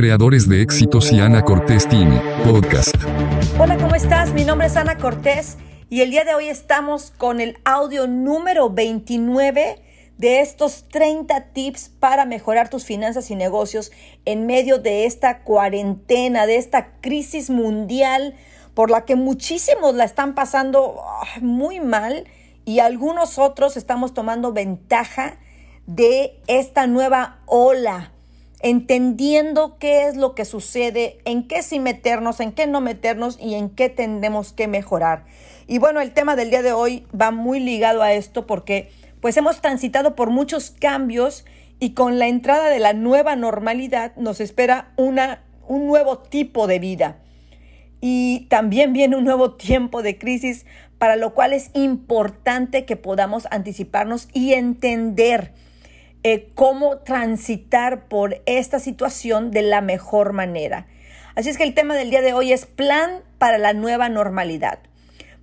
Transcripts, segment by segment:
creadores de éxitos y Ana Cortés Team, podcast. Hola, ¿cómo estás? Mi nombre es Ana Cortés y el día de hoy estamos con el audio número 29 de estos 30 tips para mejorar tus finanzas y negocios en medio de esta cuarentena, de esta crisis mundial por la que muchísimos la están pasando muy mal y algunos otros estamos tomando ventaja de esta nueva ola entendiendo qué es lo que sucede, en qué sí meternos, en qué no meternos y en qué tendremos que mejorar. Y bueno, el tema del día de hoy va muy ligado a esto porque pues hemos transitado por muchos cambios y con la entrada de la nueva normalidad nos espera una, un nuevo tipo de vida. Y también viene un nuevo tiempo de crisis, para lo cual es importante que podamos anticiparnos y entender eh, cómo transitar por esta situación de la mejor manera. Así es que el tema del día de hoy es plan para la nueva normalidad.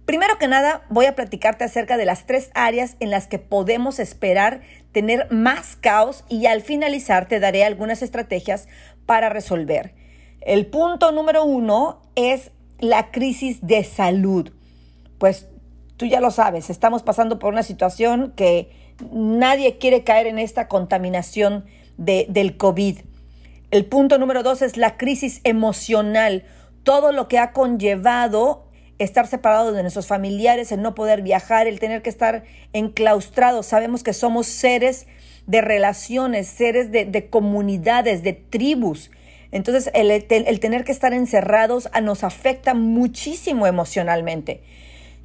Primero que nada, voy a platicarte acerca de las tres áreas en las que podemos esperar tener más caos y al finalizar te daré algunas estrategias para resolver. El punto número uno es la crisis de salud. Pues tú ya lo sabes, estamos pasando por una situación que Nadie quiere caer en esta contaminación de, del COVID. El punto número dos es la crisis emocional. Todo lo que ha conllevado estar separado de nuestros familiares, el no poder viajar, el tener que estar enclaustrados. Sabemos que somos seres de relaciones, seres de, comunidades, de tribus. Entonces, el, el, tener que estar encerrados nos afecta muchísimo emocionalmente.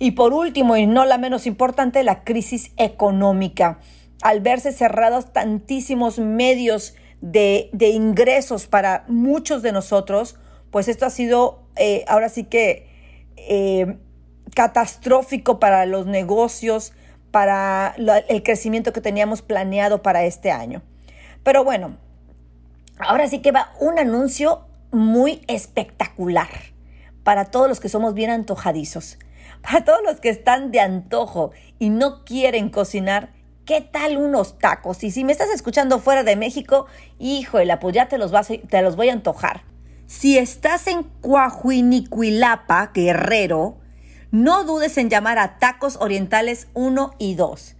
Y por último, y no la menos importante, la crisis económica. Al verse cerrados tantísimos medios de, ingresos para muchos de nosotros, pues esto ha sido eh, ahora sí que eh, catastrófico para los negocios, para el crecimiento que teníamos planeado para este año. Pero bueno, ahora sí que va un anuncio muy espectacular para todos los que somos bien antojadizos. Para todos los que están de antojo y no quieren cocinar, ¿qué tal unos tacos? Y si me estás escuchando fuera de México, híjole, pues ya te los, vas te los voy a antojar. Si estás en Coahuinicuilapa, Guerrero, no dudes en llamar a Tacos Orientales 1 y 2.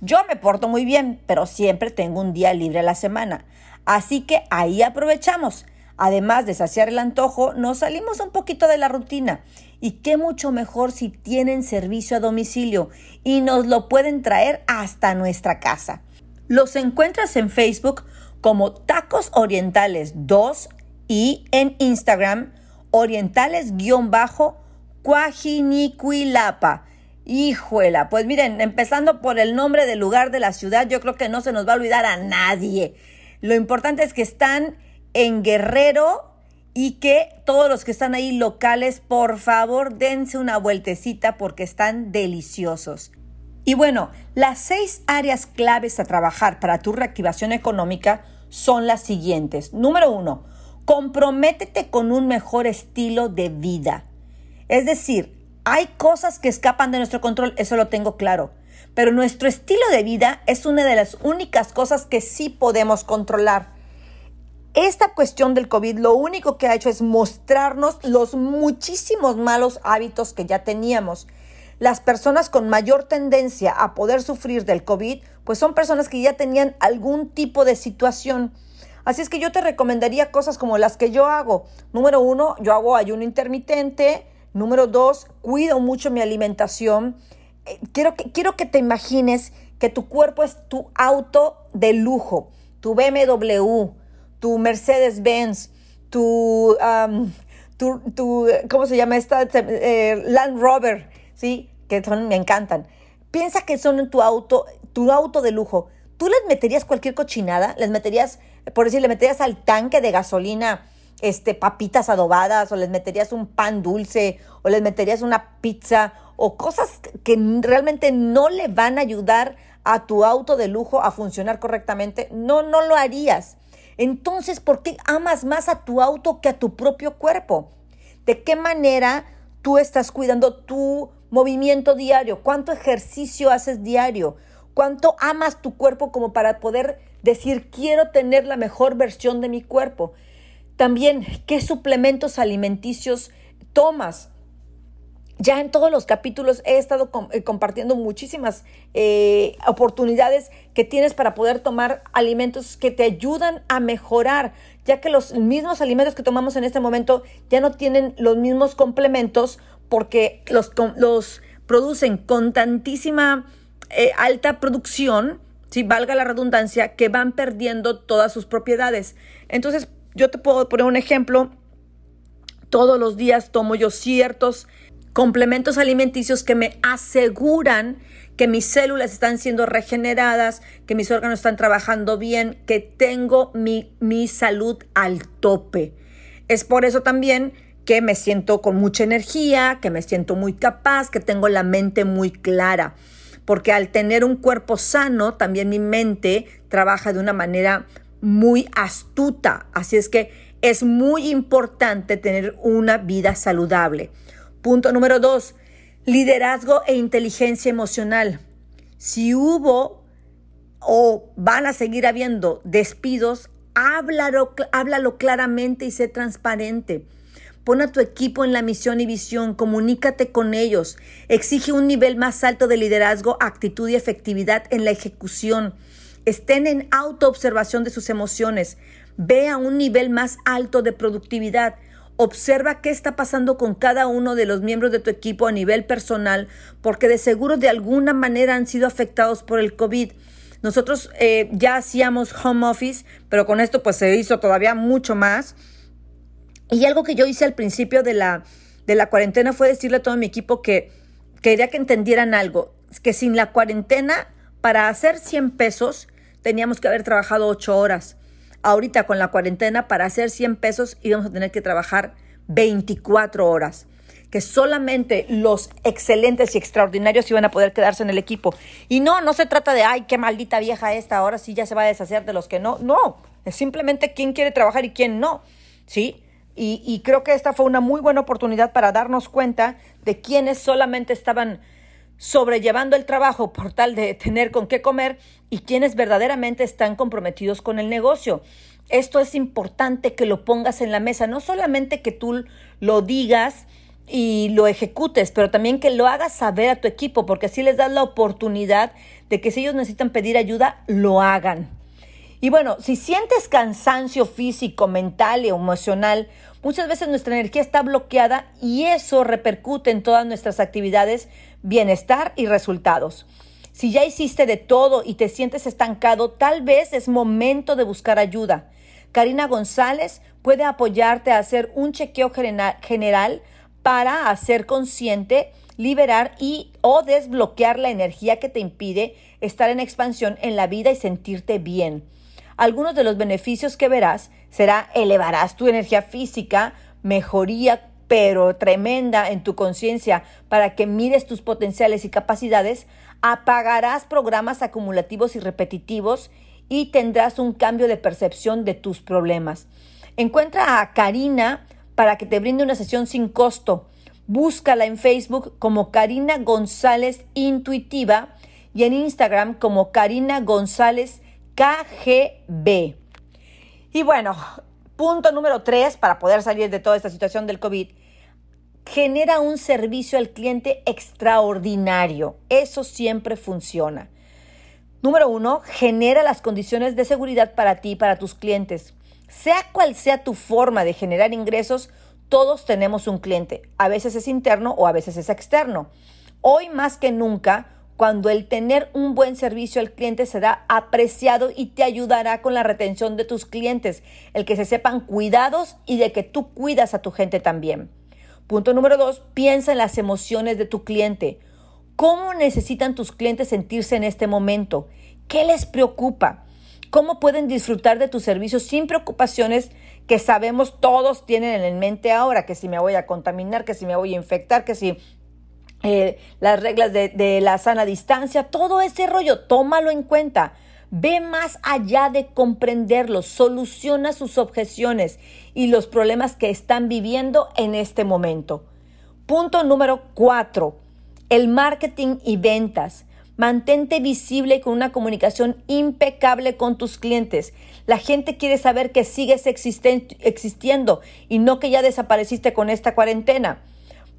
Yo me porto muy bien, pero siempre tengo un día libre a la semana. Así que ahí aprovechamos. Además de saciar el antojo, nos salimos un poquito de la rutina. Y qué mucho mejor si tienen servicio a domicilio y nos lo pueden traer hasta nuestra casa. Los encuentras en Facebook como Tacos Orientales 2 y en Instagram Orientales-Cuajinicuilapa. Hijuela, pues miren, empezando por el nombre del lugar de la ciudad, yo creo que no se nos va a olvidar a nadie. Lo importante es que están en Guerrero y que todos los que están ahí locales, por favor, dense una vueltecita porque están deliciosos. Y bueno, las seis áreas claves a trabajar para tu reactivación económica son las siguientes. Número uno, comprométete con un mejor estilo de vida. Es decir, hay cosas que escapan de nuestro control, eso lo tengo claro. Pero nuestro estilo de vida es una de las únicas cosas que sí podemos controlar. Esta cuestión del COVID lo único que ha hecho es mostrarnos los muchísimos malos hábitos que ya teníamos. Las personas con mayor tendencia a poder sufrir del COVID, pues son personas que ya tenían algún tipo de situación. Así es que yo te recomendaría cosas como las que yo hago. Número uno, yo hago ayuno intermitente. Número dos, cuido mucho mi alimentación. Eh, quiero, que, quiero que te imagines que tu cuerpo es tu auto de lujo, tu BMW, tu Mercedes-Benz, tu, tu, ¿cómo se llama esta? Eh, Land Rover, ¿sí? Que son, me encantan. Piensa que son tu auto, tu auto de lujo. ¿Tú les meterías cualquier cochinada? ¿Les meterías, por decir, le meterías al tanque de gasolina este, papitas adobadas o les meterías un pan dulce o les meterías una pizza o cosas que realmente no le van a ayudar a tu auto de lujo a funcionar correctamente? No, no lo harías. Entonces, ¿por qué amas más a tu auto que a tu propio cuerpo? ¿De qué manera tú estás cuidando tu movimiento diario? ¿Cuánto ejercicio haces diario? ¿Cuánto amas tu cuerpo como para poder decir, quiero tener la mejor versión de mi cuerpo? También, ¿qué suplementos alimenticios tomas? Ya en todos los capítulos he estado eh, compartiendo muchísimas eh, oportunidades que tienes para poder tomar alimentos que te ayudan a mejorar, ya que los mismos alimentos que tomamos en este momento ya no tienen los mismos complementos porque los, producen con tantísima eh, alta producción, si valga la redundancia, que van perdiendo todas sus propiedades. Entonces, yo te puedo poner un ejemplo. Todos los días tomo yo ciertos complementos alimenticios que me aseguran que mis células están siendo regeneradas, que mis órganos están trabajando bien, que tengo mi, mi salud al tope. Es por eso también que me siento con mucha energía, que me siento muy capaz, que tengo la mente muy clara. Porque al tener un cuerpo sano, también mi mente trabaja de una manera muy astuta. Así es que es muy importante tener una vida saludable. Punto número dos, liderazgo e inteligencia emocional. Si hubo o van a seguir habiendo despidos, háblalo, háblalo claramente y sé transparente. Pon a tu equipo en la misión y visión, comunícate con ellos, exige un nivel más alto de liderazgo, actitud y efectividad en la ejecución. Estén en autoobservación de sus emociones, ve a un nivel más alto de productividad. Observa qué está pasando con cada uno de los miembros de tu equipo a nivel personal, porque de seguro de alguna manera han sido afectados por el COVID. Nosotros eh, ya hacíamos home office, pero con esto pues se hizo todavía mucho más. Y algo que yo hice al principio de la, de la cuarentena fue decirle a todo mi equipo que quería que entendieran algo, que sin la cuarentena, para hacer 100 pesos, teníamos que haber trabajado 8 horas ahorita con la cuarentena, para hacer 100 pesos íbamos a tener que trabajar 24 horas que solamente los excelentes y extraordinarios iban a poder quedarse en el equipo. Y no, no se trata de, ay, qué maldita vieja esta, ahora sí ya se va a deshacer de los que no. No, es simplemente quién quiere trabajar y quién no. ¿Sí? Y, y creo que esta fue una muy buena oportunidad para darnos cuenta de quienes solamente estaban sobrellevando el trabajo por tal de tener con qué comer y quienes verdaderamente están comprometidos con el negocio. Esto es importante que lo pongas en la mesa, no solamente que tú lo digas y lo ejecutes, pero también que lo hagas saber a tu equipo, porque así les das la oportunidad de que si ellos necesitan pedir ayuda, lo hagan. Y bueno, si sientes cansancio físico, mental y emocional, muchas veces nuestra energía está bloqueada y eso repercute en todas nuestras actividades, bienestar y resultados. Si ya hiciste de todo y te sientes estancado, tal vez es momento de buscar ayuda. Karina González puede apoyarte a hacer un chequeo general para hacer consciente, liberar y o desbloquear la energía que te impide estar en expansión en la vida y sentirte bien. Algunos de los beneficios que verás será elevarás tu energía física, mejoría pero tremenda en tu conciencia para que mires tus potenciales y capacidades, apagarás programas acumulativos y repetitivos y tendrás un cambio de percepción de tus problemas. Encuentra a Karina para que te brinde una sesión sin costo. Búscala en Facebook como Karina González Intuitiva y en Instagram como Karina González KGB. Y bueno, punto número tres para poder salir de toda esta situación del COVID. Genera un servicio al cliente extraordinario. Eso siempre funciona. Número uno, genera las condiciones de seguridad para ti y para tus clientes. Sea cual sea tu forma de generar ingresos, todos tenemos un cliente. A veces es interno o a veces es externo. Hoy más que nunca, cuando el tener un buen servicio al cliente será apreciado y te ayudará con la retención de tus clientes, el que se sepan cuidados y de que tú cuidas a tu gente también. Punto número dos, piensa en las emociones de tu cliente. ¿Cómo necesitan tus clientes sentirse en este momento? ¿Qué les preocupa? ¿Cómo pueden disfrutar de tus servicios sin preocupaciones que sabemos todos tienen en mente ahora? Que si me voy a contaminar, que si me voy a infectar, que si eh, las reglas de, de la sana distancia, todo ese rollo, tómalo en cuenta. Ve más allá de comprenderlo, soluciona sus objeciones y los problemas que están viviendo en este momento. Punto número cuatro, el marketing y ventas. Mantente visible con una comunicación impecable con tus clientes. La gente quiere saber que sigues existiendo y no que ya desapareciste con esta cuarentena.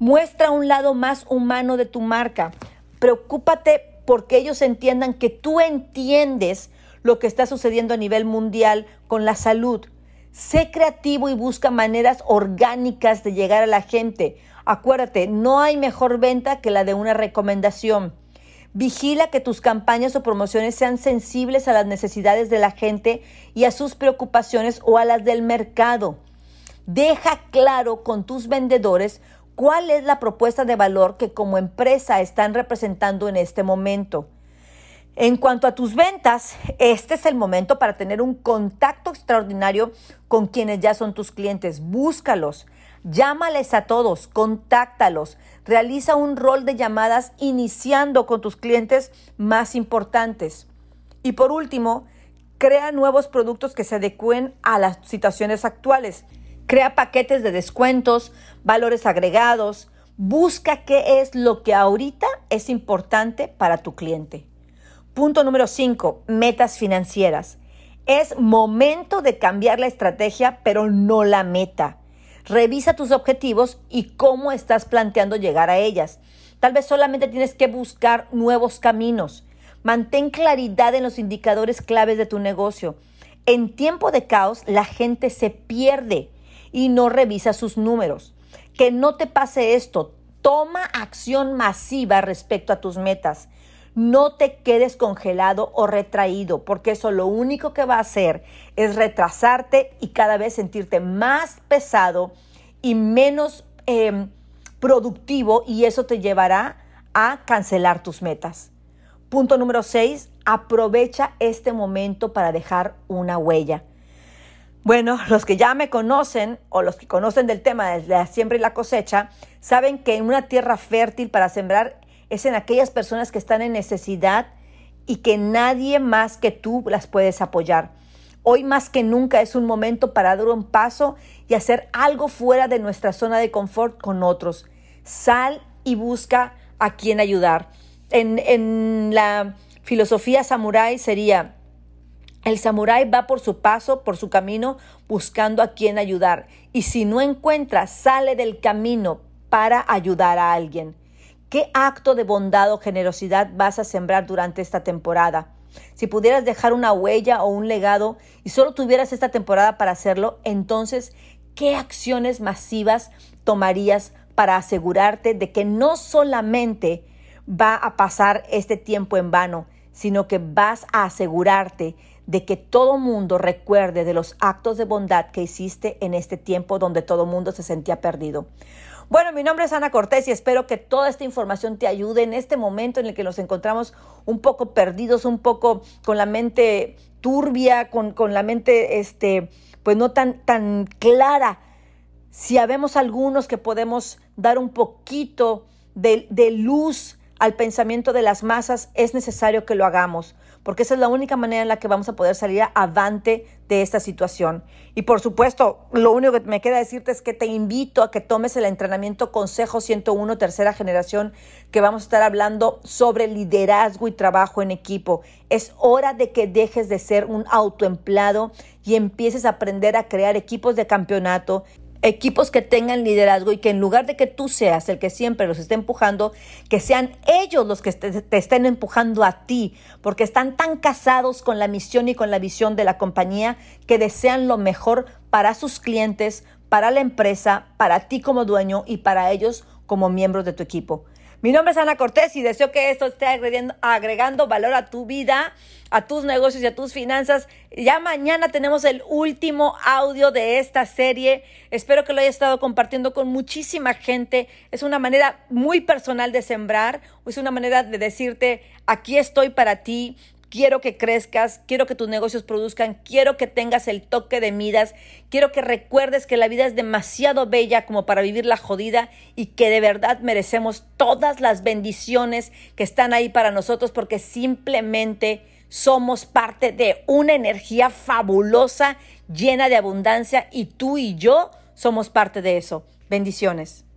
Muestra un lado más humano de tu marca. Preocúpate porque ellos entiendan que tú entiendes lo que está sucediendo a nivel mundial con la salud. Sé creativo y busca maneras orgánicas de llegar a la gente. Acuérdate, no hay mejor venta que la de una recomendación. Vigila que tus campañas o promociones sean sensibles a las necesidades de la gente y a sus preocupaciones o a las del mercado. Deja claro con tus vendedores cuál es la propuesta de valor que como empresa están representando en este momento. En cuanto a tus ventas, este es el momento para tener un contacto extraordinario con quienes ya son tus clientes. Búscalos, llámales a todos, contáctalos, realiza un rol de llamadas iniciando con tus clientes más importantes. Y por último, crea nuevos productos que se adecúen a las situaciones actuales. Crea paquetes de descuentos, valores agregados. Busca qué es lo que ahorita es importante para tu cliente. Punto número 5, metas financieras. Es momento de cambiar la estrategia, pero no la meta. Revisa tus objetivos y cómo estás planteando llegar a ellas. Tal vez solamente tienes que buscar nuevos caminos. Mantén claridad en los indicadores claves de tu negocio. En tiempo de caos, la gente se pierde y no revisa sus números. Que no te pase esto. Toma acción masiva respecto a tus metas. No te quedes congelado o retraído, porque eso lo único que va a hacer es retrasarte y cada vez sentirte más pesado y menos em, productivo y eso te llevará a cancelar tus metas. Punto número 6, aprovecha este momento para dejar una huella. Bueno, los que ya me conocen o los que conocen del tema de la siembra y la cosecha, saben que en una tierra fértil para sembrar es en aquellas personas que están en necesidad y que nadie más que tú las puedes apoyar. Hoy más que nunca es un momento para dar un paso y hacer algo fuera de nuestra zona de confort con otros. Sal y busca a quien ayudar. En, en la filosofía samurái sería, el samurái va por su paso, por su camino, buscando a quien ayudar. Y si no encuentra, sale del camino para ayudar a alguien. ¿Qué acto de bondad o generosidad vas a sembrar durante esta temporada? Si pudieras dejar una huella o un legado y solo tuvieras esta temporada para hacerlo, entonces, ¿qué acciones masivas tomarías para asegurarte de que no solamente va a pasar este tiempo en vano, sino que vas a asegurarte de que todo mundo recuerde de los actos de bondad que hiciste en este tiempo donde todo mundo se sentía perdido. Bueno, mi nombre es Ana Cortés y espero que toda esta información te ayude en este momento en el que nos encontramos un poco perdidos, un poco con la mente turbia, con, la mente, este, pues no tan, tan clara. Si habemos algunos que podemos dar un poquito de, de luz al pensamiento de las masas, es necesario que lo hagamos, porque esa es la única manera en la que vamos a poder salir avante de esta situación. Y por supuesto, lo único que me queda decirte es que te invito a que tomes el entrenamiento Consejo 101 tercera generación, que vamos a estar hablando sobre liderazgo y trabajo en equipo. Es hora de que dejes de ser un autoempleado y empieces a aprender a crear equipos de campeonato equipos que tengan liderazgo y que en lugar de que tú seas el que siempre los esté empujando, que sean ellos los que te, estén empujando a ti, porque están tan casados con la misión y con la visión de la compañía que desean lo mejor para sus clientes, para la empresa, para ti como dueño y para ellos como miembros de tu equipo. Mi nombre es Ana Cortés y deseo que esto esté agregando, valor a tu vida, a tus negocios y a tus finanzas. Ya mañana tenemos el último audio de esta serie. Espero que lo haya estado compartiendo con muchísima gente. Es una manera muy personal de sembrar, es una manera de decirte, aquí estoy para ti quiero que crezcas, quiero que tus negocios produzcan, quiero que tengas el toque de midas, quiero que recuerdes que la vida es demasiado bella como para vivir la jodida y que de verdad merecemos todas las bendiciones que están ahí para nosotros porque simplemente somos parte de una energía fabulosa, llena de abundancia y tú y yo somos parte de eso. Bendiciones.